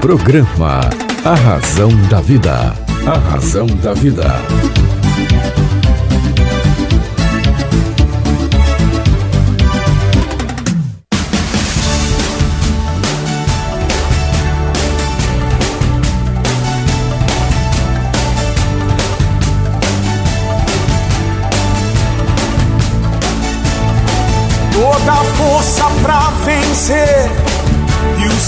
Programa A Razão da Vida. A Razão da Vida. Toda força pra vencer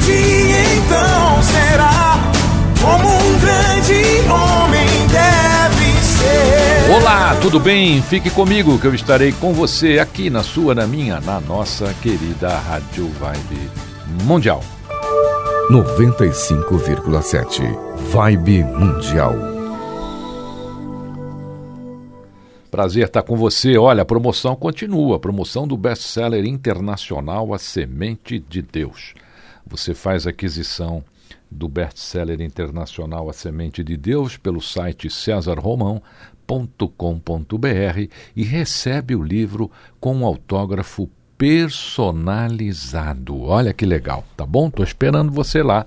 dia então será como um grande homem deve ser. Olá, tudo bem? Fique comigo que eu estarei com você aqui na sua, na minha, na nossa querida Rádio Vibe Mundial. 95,7 Vibe Mundial. Prazer estar com você. Olha, a promoção continua. A promoção do best-seller internacional A Semente de Deus. Você faz aquisição do best-seller internacional A Semente de Deus pelo site cesarromão.com.br e recebe o livro com um autógrafo personalizado. Olha que legal, tá bom? Estou esperando você lá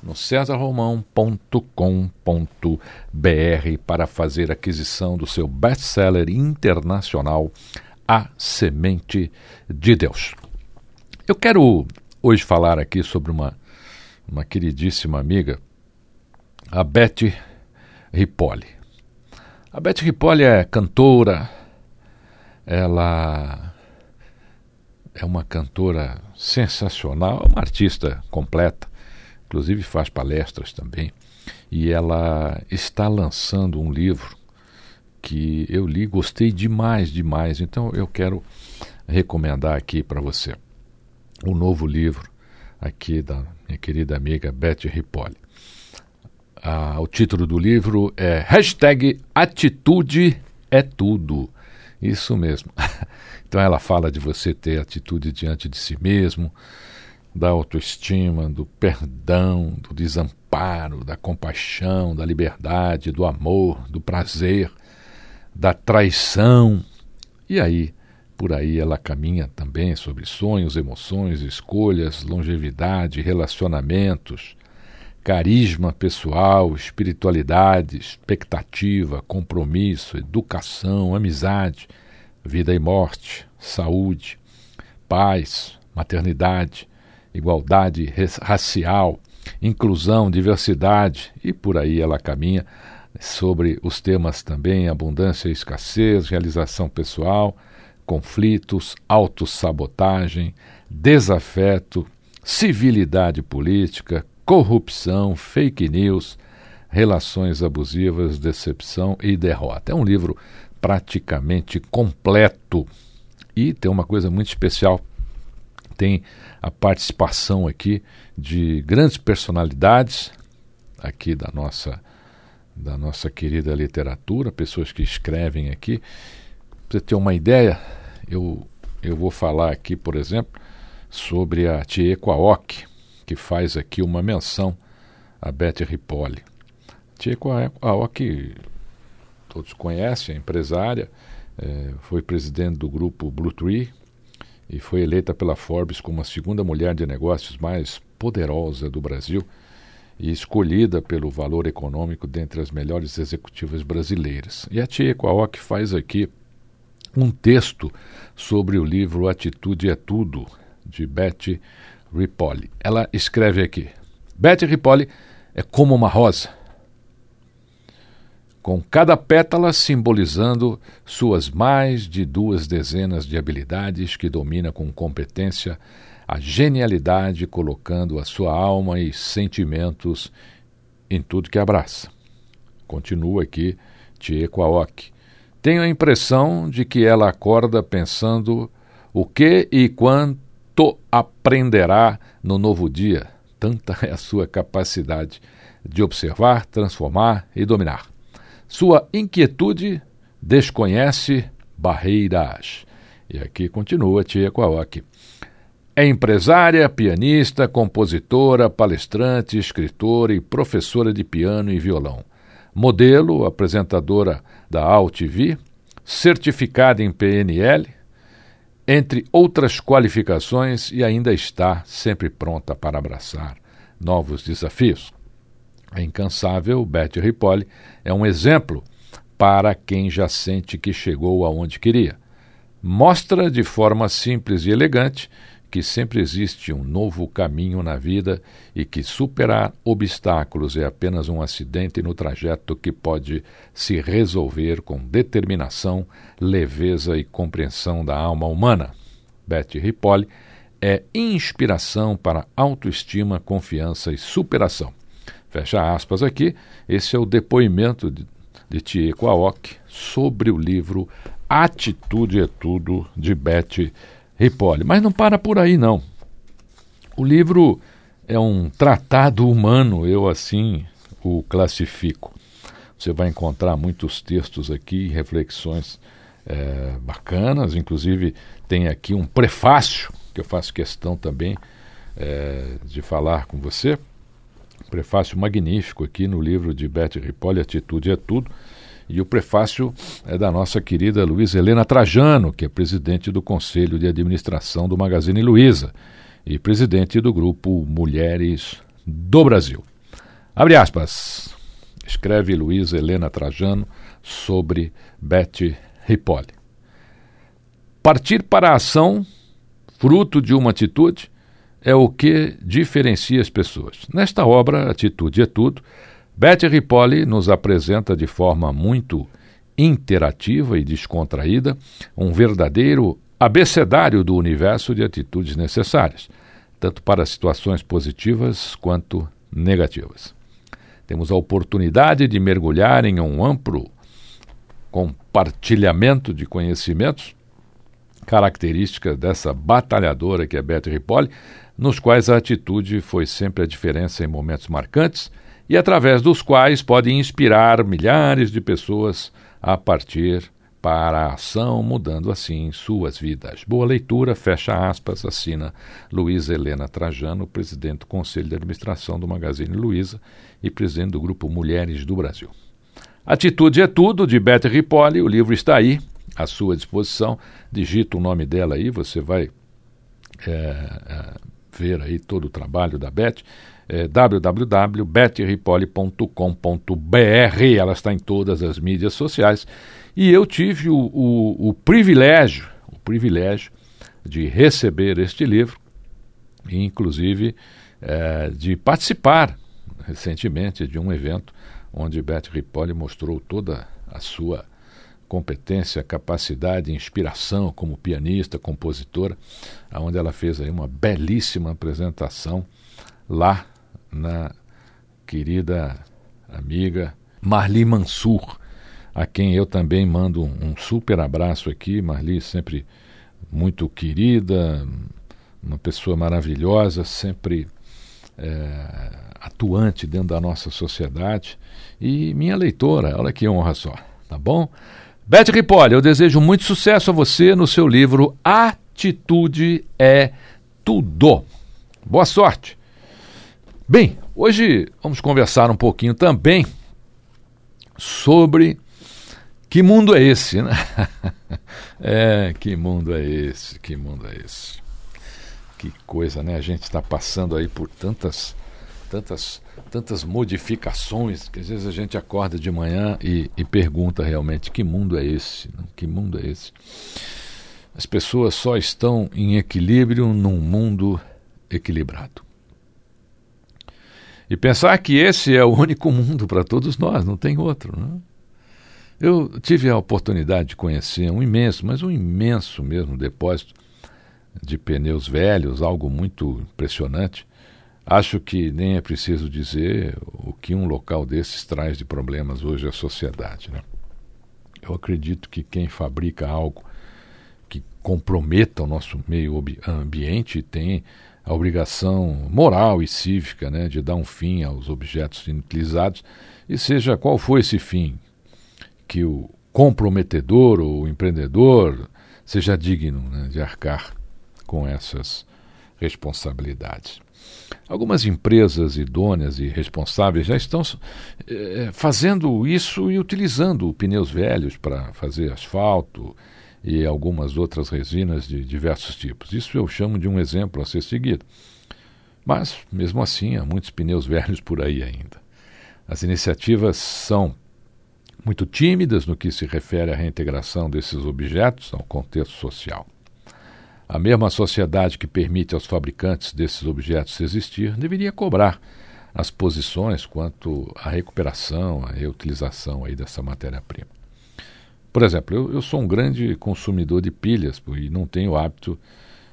no cesarromão.com.br para fazer aquisição do seu best-seller internacional A Semente de Deus. Eu quero hoje falar aqui sobre uma, uma queridíssima amiga, a Beth Ripoli. A Beth Ripoli é cantora, ela é uma cantora sensacional, uma artista completa inclusive faz palestras também, e ela está lançando um livro que eu li, gostei demais, demais. Então eu quero recomendar aqui para você o novo livro aqui da minha querida amiga Beth Ripoli. Ah, o título do livro é Hashtag Atitude é Tudo. Isso mesmo. Então ela fala de você ter atitude diante de si mesmo, da autoestima, do perdão, do desamparo, da compaixão, da liberdade, do amor, do prazer, da traição. E aí, por aí ela caminha também sobre sonhos, emoções, escolhas, longevidade, relacionamentos, carisma pessoal, espiritualidade, expectativa, compromisso, educação, amizade, vida e morte, saúde, paz, maternidade, igualdade racial, inclusão, diversidade e por aí ela caminha sobre os temas também abundância e escassez, realização pessoal, conflitos, autossabotagem, desafeto, civilidade política, corrupção, fake news, relações abusivas, decepção e derrota. É um livro praticamente completo e tem uma coisa muito especial. Tem a participação aqui de grandes personalidades aqui da nossa da nossa querida literatura, pessoas que escrevem aqui. Para você ter uma ideia, eu, eu vou falar aqui, por exemplo, sobre a Tieko Aoki, que faz aqui uma menção a Beth Ripoli. Tieko Aoki, todos conhecem, é empresária, é, foi presidente do grupo Blue Tree e foi eleita pela Forbes como a segunda mulher de negócios mais poderosa do Brasil e escolhida pelo valor econômico dentre as melhores executivas brasileiras. E a Tia Equaoc faz aqui um texto sobre o livro Atitude é Tudo, de Betty Ripoli. Ela escreve aqui: Betty Ripoli é como uma rosa, com cada pétala simbolizando suas mais de duas dezenas de habilidades que domina com competência a genialidade, colocando a sua alma e sentimentos em tudo que abraça. Continua aqui Tiequaok. Tenho a impressão de que ela acorda pensando o que e quanto aprenderá no novo dia, tanta é a sua capacidade de observar, transformar e dominar. Sua inquietude desconhece barreiras. E aqui continua Tia Kwaoki. É empresária, pianista, compositora, palestrante, escritora e professora de piano e violão. Modelo, apresentadora da AltV, certificada em PNL, entre outras qualificações, e ainda está sempre pronta para abraçar novos desafios. A incansável Betty Ripoli é um exemplo para quem já sente que chegou aonde queria. Mostra de forma simples e elegante que sempre existe um novo caminho na vida e que superar obstáculos é apenas um acidente no trajeto que pode se resolver com determinação, leveza e compreensão da alma humana. Betty Ripoli é inspiração para autoestima, confiança e superação. Fecha aspas aqui. Esse é o depoimento de, de Kwaok sobre o livro Atitude é Tudo, de Betty Ripoli. Mas não para por aí, não. O livro é um tratado humano, eu assim o classifico. Você vai encontrar muitos textos aqui, reflexões é, bacanas, inclusive tem aqui um prefácio, que eu faço questão também é, de falar com você. Prefácio magnífico aqui no livro de Betty Ripoli, Atitude é Tudo e o prefácio é da nossa querida Luiz Helena Trajano, que é presidente do Conselho de Administração do Magazine Luiza e presidente do grupo Mulheres do Brasil. Abre aspas. Escreve Luiz Helena Trajano sobre Betty Ripoli. Partir para a ação, fruto de uma atitude, é o que diferencia as pessoas. Nesta obra, Atitude é Tudo, Betty Ripoli nos apresenta de forma muito interativa e descontraída um verdadeiro abecedário do universo de atitudes necessárias, tanto para situações positivas quanto negativas. Temos a oportunidade de mergulhar em um amplo compartilhamento de conhecimentos, característica dessa batalhadora que é Betty Ripoli, nos quais a atitude foi sempre a diferença em momentos marcantes e através dos quais podem inspirar milhares de pessoas a partir para a ação, mudando assim suas vidas. Boa leitura, fecha aspas, assina Luiz Helena Trajano, presidente do Conselho de Administração do Magazine Luiza e presidente do Grupo Mulheres do Brasil. Atitude é Tudo, de Beth Ripoli, o livro está aí, à sua disposição. Digita o nome dela aí, você vai é, é, ver aí todo o trabalho da Beth é, www.betripoli.com.br. Ela está em todas as mídias sociais. E eu tive o, o, o, privilégio, o privilégio de receber este livro, e inclusive é, de participar recentemente de um evento onde Beth Ripoli mostrou toda a sua competência, capacidade, inspiração como pianista, compositora, onde ela fez aí uma belíssima apresentação lá na querida amiga Marli Mansur, a quem eu também mando um super abraço aqui. Marli sempre muito querida, uma pessoa maravilhosa, sempre é, atuante dentro da nossa sociedade. E minha leitora, olha que honra só, tá bom? Beth Ripoli, eu desejo muito sucesso a você no seu livro Atitude é Tudo. Boa sorte! Bem, hoje vamos conversar um pouquinho também sobre que mundo é esse, né? é, que mundo é esse? Que mundo é esse? Que coisa, né? A gente está passando aí por tantas, tantas, tantas modificações que às vezes a gente acorda de manhã e, e pergunta realmente que mundo é esse? Que mundo é esse? As pessoas só estão em equilíbrio num mundo equilibrado. E pensar que esse é o único mundo para todos nós, não tem outro. Né? Eu tive a oportunidade de conhecer um imenso, mas um imenso mesmo depósito de pneus velhos, algo muito impressionante. Acho que nem é preciso dizer o que um local desses traz de problemas hoje à sociedade. Né? Eu acredito que quem fabrica algo que comprometa o nosso meio ambiente tem a obrigação moral e cívica né, de dar um fim aos objetos inutilizados, e seja qual for esse fim, que o comprometedor ou o empreendedor seja digno né, de arcar com essas responsabilidades. Algumas empresas idôneas e responsáveis já estão é, fazendo isso e utilizando pneus velhos para fazer asfalto e algumas outras resinas de diversos tipos. Isso eu chamo de um exemplo a ser seguido. Mas, mesmo assim, há muitos pneus velhos por aí ainda. As iniciativas são muito tímidas no que se refere à reintegração desses objetos ao contexto social. A mesma sociedade que permite aos fabricantes desses objetos existir deveria cobrar as posições quanto à recuperação, à reutilização aí dessa matéria-prima. Por exemplo, eu, eu, sou um grande consumidor de pilhas e não tenho hábito,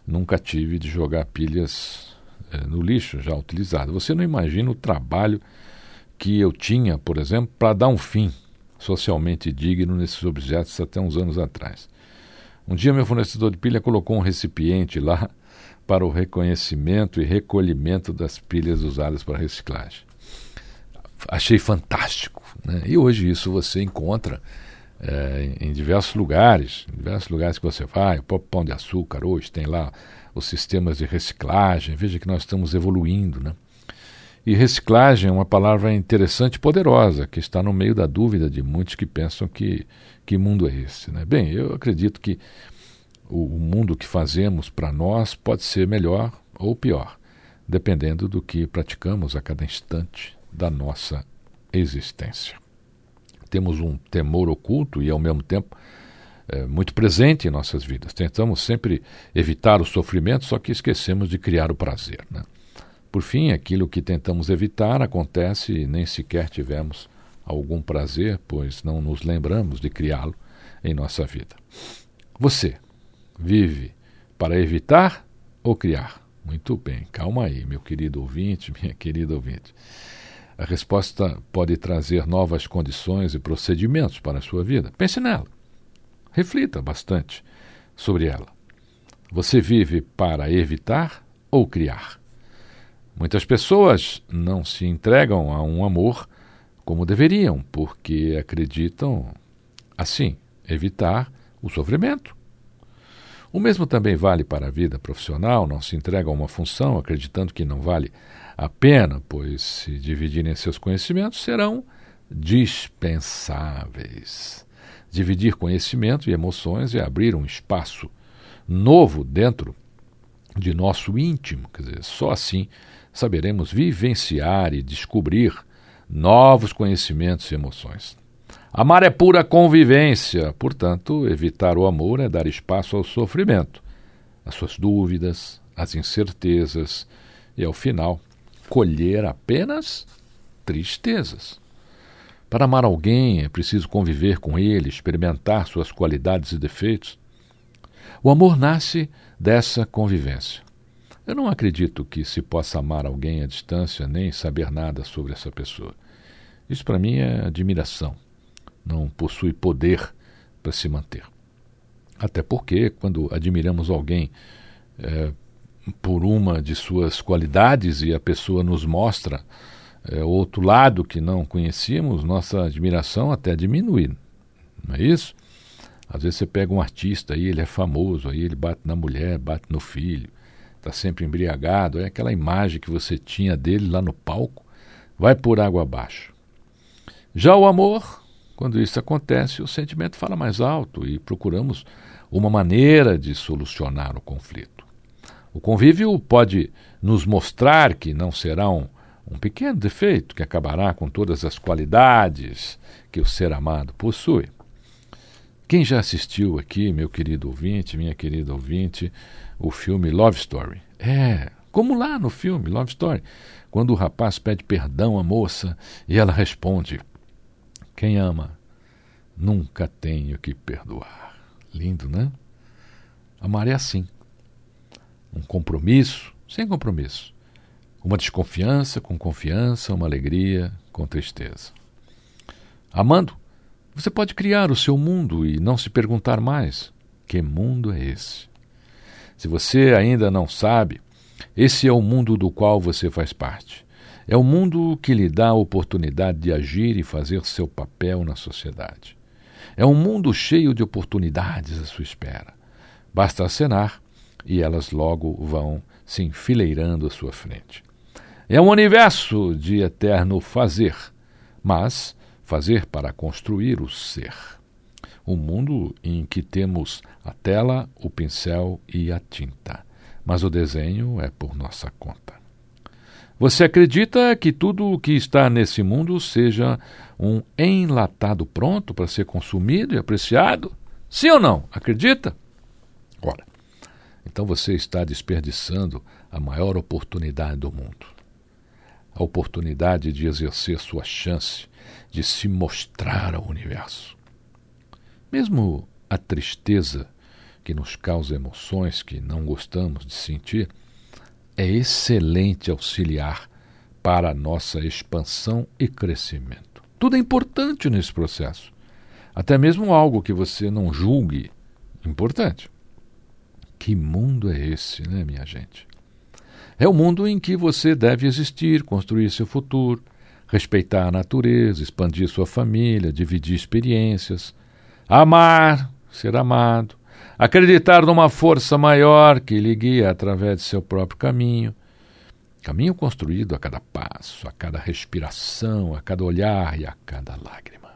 nunca tive de jogar pilhas é, no lixo já utilizado. Você não imagina o trabalho que eu tinha, por exemplo, para dar um fim socialmente digno nesses objetos até uns anos atrás. Um dia, meu fornecedor de pilha colocou um recipiente lá para o reconhecimento e recolhimento das pilhas usadas para reciclagem. Achei fantástico. Né? E hoje isso você encontra é, em, diversos lugares, em diversos lugares que você vai, o próprio Pão de Açúcar hoje tem lá os sistemas de reciclagem. Veja que nós estamos evoluindo. Né? E reciclagem é uma palavra interessante e poderosa, que está no meio da dúvida de muitos que pensam que, que mundo é esse. Né? Bem, eu acredito que o, o mundo que fazemos para nós pode ser melhor ou pior, dependendo do que praticamos a cada instante da nossa existência. Temos um temor oculto e, ao mesmo tempo, é, muito presente em nossas vidas. Tentamos sempre evitar o sofrimento, só que esquecemos de criar o prazer. Né? Por fim, aquilo que tentamos evitar acontece e nem sequer tivemos algum prazer, pois não nos lembramos de criá-lo em nossa vida. Você vive para evitar ou criar? Muito bem, calma aí, meu querido ouvinte, minha querida ouvinte. A resposta pode trazer novas condições e procedimentos para a sua vida. Pense nela. Reflita bastante sobre ela. Você vive para evitar ou criar? Muitas pessoas não se entregam a um amor como deveriam, porque acreditam, assim, evitar o sofrimento. O mesmo também vale para a vida profissional, não se entrega a uma função acreditando que não vale a pena, pois se dividirem seus conhecimentos serão dispensáveis. Dividir conhecimento e emoções é abrir um espaço novo dentro de nosso íntimo, quer dizer, só assim saberemos vivenciar e descobrir novos conhecimentos e emoções. Amar é pura convivência, portanto, evitar o amor é dar espaço ao sofrimento, às suas dúvidas, às incertezas e, ao final, colher apenas tristezas. Para amar alguém é preciso conviver com ele, experimentar suas qualidades e defeitos. O amor nasce dessa convivência. Eu não acredito que se possa amar alguém à distância nem saber nada sobre essa pessoa. Isso para mim é admiração. Não possui poder para se manter. Até porque, quando admiramos alguém é, por uma de suas qualidades e a pessoa nos mostra é, outro lado que não conhecíamos, nossa admiração até diminui. Não é isso? Às vezes você pega um artista aí, ele é famoso, aí ele bate na mulher, bate no filho está sempre embriagado, é aquela imagem que você tinha dele lá no palco, vai por água abaixo. Já o amor, quando isso acontece, o sentimento fala mais alto e procuramos uma maneira de solucionar o conflito. O convívio pode nos mostrar que não será um, um pequeno defeito que acabará com todas as qualidades que o ser amado possui. Quem já assistiu aqui, meu querido ouvinte, minha querida ouvinte, o filme Love Story? É, como lá no filme Love Story, quando o rapaz pede perdão à moça e ela responde: Quem ama nunca tem o que perdoar. Lindo, né? Amar é assim. Um compromisso sem compromisso. Uma desconfiança com confiança, uma alegria com tristeza. Amando, você pode criar o seu mundo e não se perguntar mais: que mundo é esse? Se você ainda não sabe, Esse é o mundo do qual você faz parte. É o mundo que lhe dá a oportunidade de agir e fazer seu papel na sociedade. É um mundo cheio de oportunidades à sua espera. Basta acenar e elas logo vão se enfileirando à sua frente. É um universo de eterno fazer, mas fazer para construir o ser. Um mundo em que temos a tela, o pincel e a tinta, mas o desenho é por nossa conta. Você acredita que tudo o que está nesse mundo seja um enlatado pronto para ser consumido e apreciado? Sim ou não? Acredita? Ora, então você está desperdiçando a maior oportunidade do mundo. A oportunidade de exercer sua chance de se mostrar ao universo. Mesmo a tristeza que nos causa emoções que não gostamos de sentir é excelente auxiliar para a nossa expansão e crescimento. Tudo é importante nesse processo. Até mesmo algo que você não julgue importante. Que mundo é esse, né, minha gente? É o mundo em que você deve existir, construir seu futuro, respeitar a natureza, expandir sua família, dividir experiências, amar, ser amado, acreditar numa força maior que lhe guia através de seu próprio caminho. Caminho construído a cada passo, a cada respiração, a cada olhar e a cada lágrima.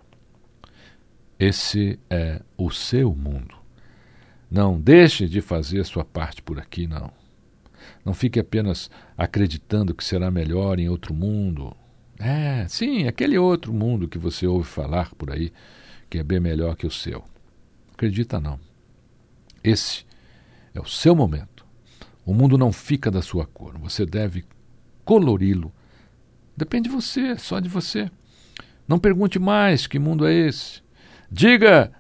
Esse é o seu mundo. Não deixe de fazer sua parte por aqui, não. Não fique apenas acreditando que será melhor em outro mundo. É, sim, aquele outro mundo que você ouve falar por aí, que é bem melhor que o seu. Acredita não. Esse é o seu momento. O mundo não fica da sua cor. Você deve colori-lo. Depende de você, só de você. Não pergunte mais que mundo é esse. Diga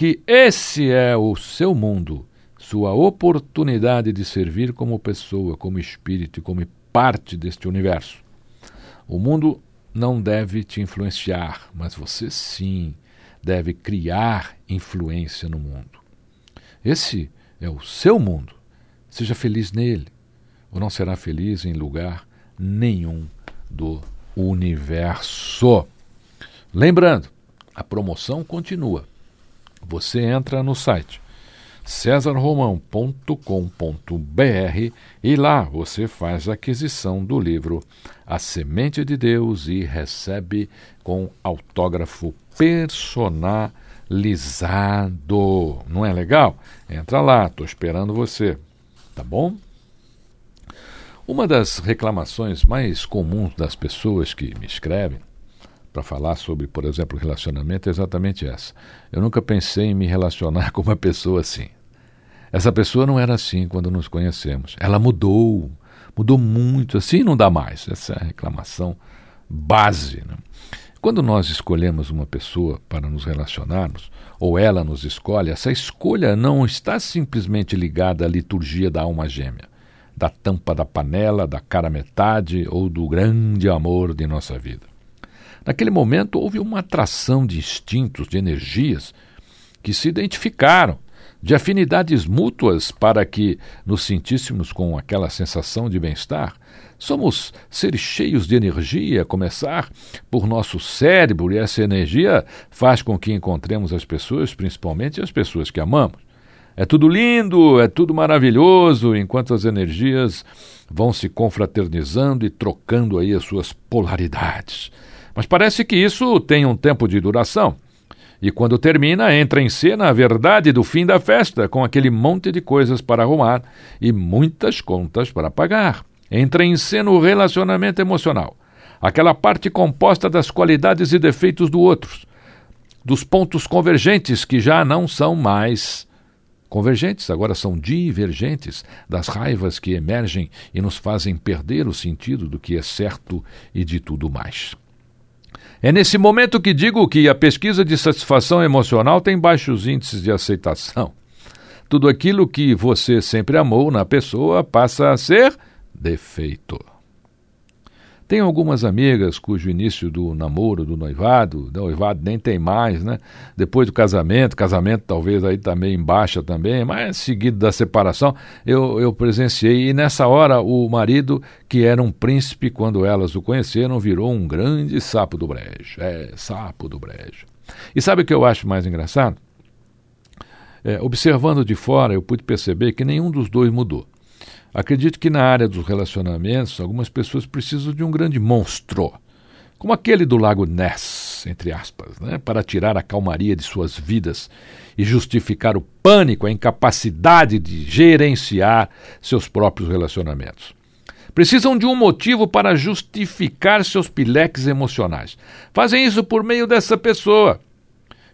que esse é o seu mundo, sua oportunidade de servir como pessoa, como espírito como parte deste universo. O mundo não deve te influenciar, mas você sim deve criar influência no mundo. Esse é o seu mundo. Seja feliz nele, ou não será feliz em lugar nenhum do universo. Lembrando, a promoção continua. Você entra no site cesarromão.com.br e lá você faz a aquisição do livro A Semente de Deus e recebe com autógrafo personalizado. Não é legal? Entra lá, estou esperando você. Tá bom? Uma das reclamações mais comuns das pessoas que me escrevem para falar sobre, por exemplo, relacionamento é exatamente essa. Eu nunca pensei em me relacionar com uma pessoa assim. Essa pessoa não era assim quando nos conhecemos. Ela mudou, mudou muito. Assim não dá mais. Essa é a reclamação base. Né? Quando nós escolhemos uma pessoa para nos relacionarmos, ou ela nos escolhe, essa escolha não está simplesmente ligada à liturgia da alma gêmea, da tampa da panela, da cara metade ou do grande amor de nossa vida. Naquele momento houve uma atração de instintos, de energias que se identificaram, de afinidades mútuas para que nos sentíssemos com aquela sensação de bem-estar. Somos seres cheios de energia, a começar por nosso cérebro, e essa energia faz com que encontremos as pessoas, principalmente as pessoas que amamos. É tudo lindo, é tudo maravilhoso, enquanto as energias vão se confraternizando e trocando aí as suas polaridades. Mas parece que isso tem um tempo de duração. E quando termina, entra em cena a verdade do fim da festa, com aquele monte de coisas para arrumar e muitas contas para pagar. Entra em cena o relacionamento emocional, aquela parte composta das qualidades e defeitos do outro, dos pontos convergentes que já não são mais convergentes, agora são divergentes, das raivas que emergem e nos fazem perder o sentido do que é certo e de tudo mais. É nesse momento que digo que a pesquisa de satisfação emocional tem baixos índices de aceitação. Tudo aquilo que você sempre amou na pessoa passa a ser defeito. Tem algumas amigas cujo início do namoro, do noivado, do noivado nem tem mais, né? Depois do casamento, casamento talvez aí também em baixa também, mas seguido da separação, eu, eu presenciei. E nessa hora o marido, que era um príncipe quando elas o conheceram, virou um grande sapo do brejo. É, sapo do brejo. E sabe o que eu acho mais engraçado? É, observando de fora, eu pude perceber que nenhum dos dois mudou. Acredito que na área dos relacionamentos, algumas pessoas precisam de um grande monstro, como aquele do Lago Ness, entre aspas, né, para tirar a calmaria de suas vidas e justificar o pânico, a incapacidade de gerenciar seus próprios relacionamentos. Precisam de um motivo para justificar seus pileques emocionais. Fazem isso por meio dessa pessoa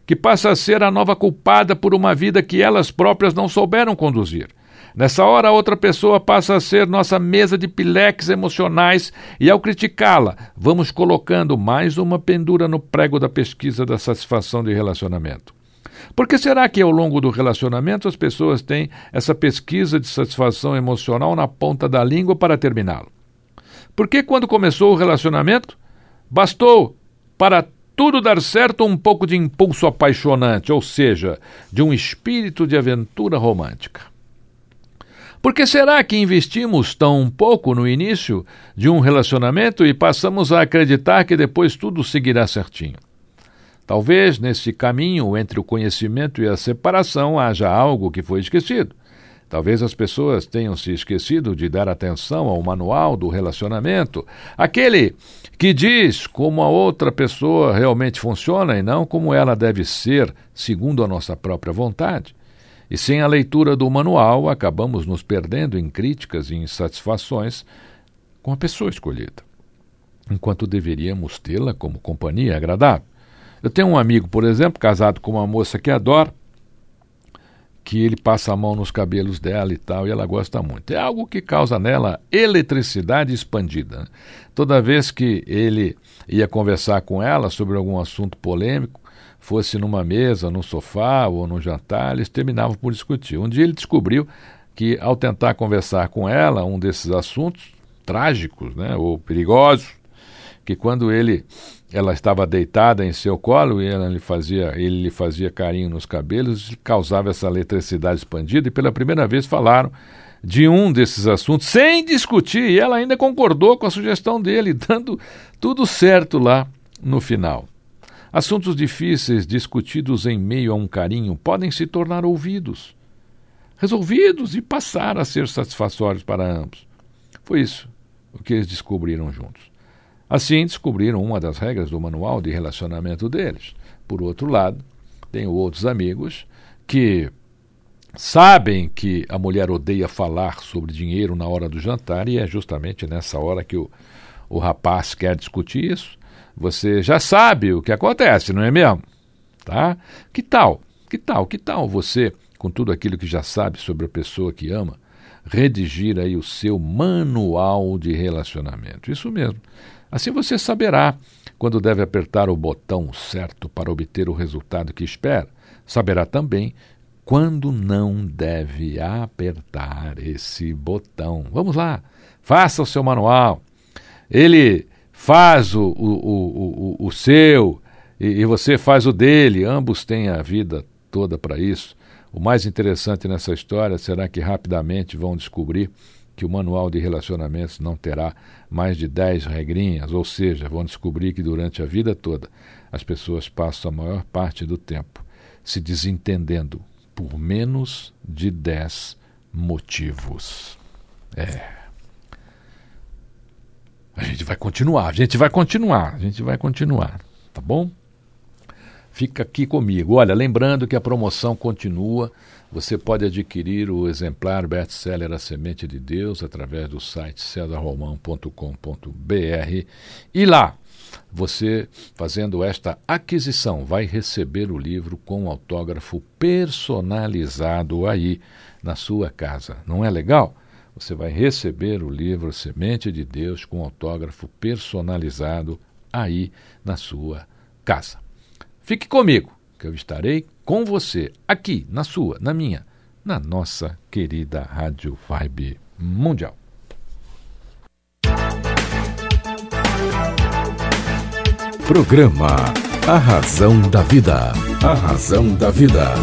que passa a ser a nova culpada por uma vida que elas próprias não souberam conduzir. Nessa hora, outra pessoa passa a ser nossa mesa de pileques emocionais e, ao criticá-la, vamos colocando mais uma pendura no prego da pesquisa da satisfação de relacionamento. Por que será que ao longo do relacionamento as pessoas têm essa pesquisa de satisfação emocional na ponta da língua para terminá-lo? Por que, quando começou o relacionamento, bastou para tudo dar certo um pouco de impulso apaixonante, ou seja, de um espírito de aventura romântica. Por que será que investimos tão pouco no início de um relacionamento e passamos a acreditar que depois tudo seguirá certinho? Talvez nesse caminho entre o conhecimento e a separação haja algo que foi esquecido. Talvez as pessoas tenham se esquecido de dar atenção ao manual do relacionamento, aquele que diz como a outra pessoa realmente funciona e não como ela deve ser, segundo a nossa própria vontade. E sem a leitura do manual, acabamos nos perdendo em críticas e insatisfações com a pessoa escolhida, enquanto deveríamos tê-la como companhia agradável. Eu tenho um amigo, por exemplo, casado com uma moça que adora, que ele passa a mão nos cabelos dela e tal, e ela gosta muito. É algo que causa nela eletricidade expandida. Né? Toda vez que ele ia conversar com ela sobre algum assunto polêmico, fosse numa mesa, num sofá ou num jantar, eles terminavam por discutir. Um dia ele descobriu que, ao tentar conversar com ela, um desses assuntos trágicos né, ou perigosos, que quando ele ela estava deitada em seu colo e ela lhe fazia, ele lhe fazia carinho nos cabelos, causava essa eletricidade expandida, e pela primeira vez falaram de um desses assuntos sem discutir, e ela ainda concordou com a sugestão dele, dando tudo certo lá no final. Assuntos difíceis discutidos em meio a um carinho podem se tornar ouvidos, resolvidos e passar a ser satisfatórios para ambos. Foi isso o que eles descobriram juntos. Assim, descobriram uma das regras do manual de relacionamento deles. Por outro lado, tenho outros amigos que sabem que a mulher odeia falar sobre dinheiro na hora do jantar e é justamente nessa hora que o, o rapaz quer discutir isso. Você já sabe o que acontece, não é mesmo? Tá? Que tal? Que tal? Que tal você, com tudo aquilo que já sabe sobre a pessoa que ama, redigir aí o seu manual de relacionamento? Isso mesmo. Assim você saberá quando deve apertar o botão certo para obter o resultado que espera. Saberá também quando não deve apertar esse botão. Vamos lá, faça o seu manual. Ele faz o, o, o, o, seu e, e você faz o dele. Ambos têm a vida toda para isso. O mais interessante nessa história será que rapidamente vão descobrir que o manual de relacionamentos não terá mais de 10 regrinhas, ou seja, vão descobrir que durante a vida toda as pessoas passam a maior parte do tempo se desentendendo por menos de 10 motivos. É. A gente vai continuar, a gente vai continuar, a gente vai continuar, tá bom? Fica aqui comigo. Olha, lembrando que a promoção continua. Você pode adquirir o exemplar best-seller A Semente de Deus através do site cesarromão.com.br e lá você, fazendo esta aquisição, vai receber o livro com autógrafo personalizado aí na sua casa. Não é legal? Você vai receber o livro Semente de Deus com autógrafo personalizado aí na sua casa. Fique comigo, que eu estarei com você aqui na sua, na minha, na nossa querida Rádio Vibe Mundial. Programa A Razão da Vida. A Razão da Vida.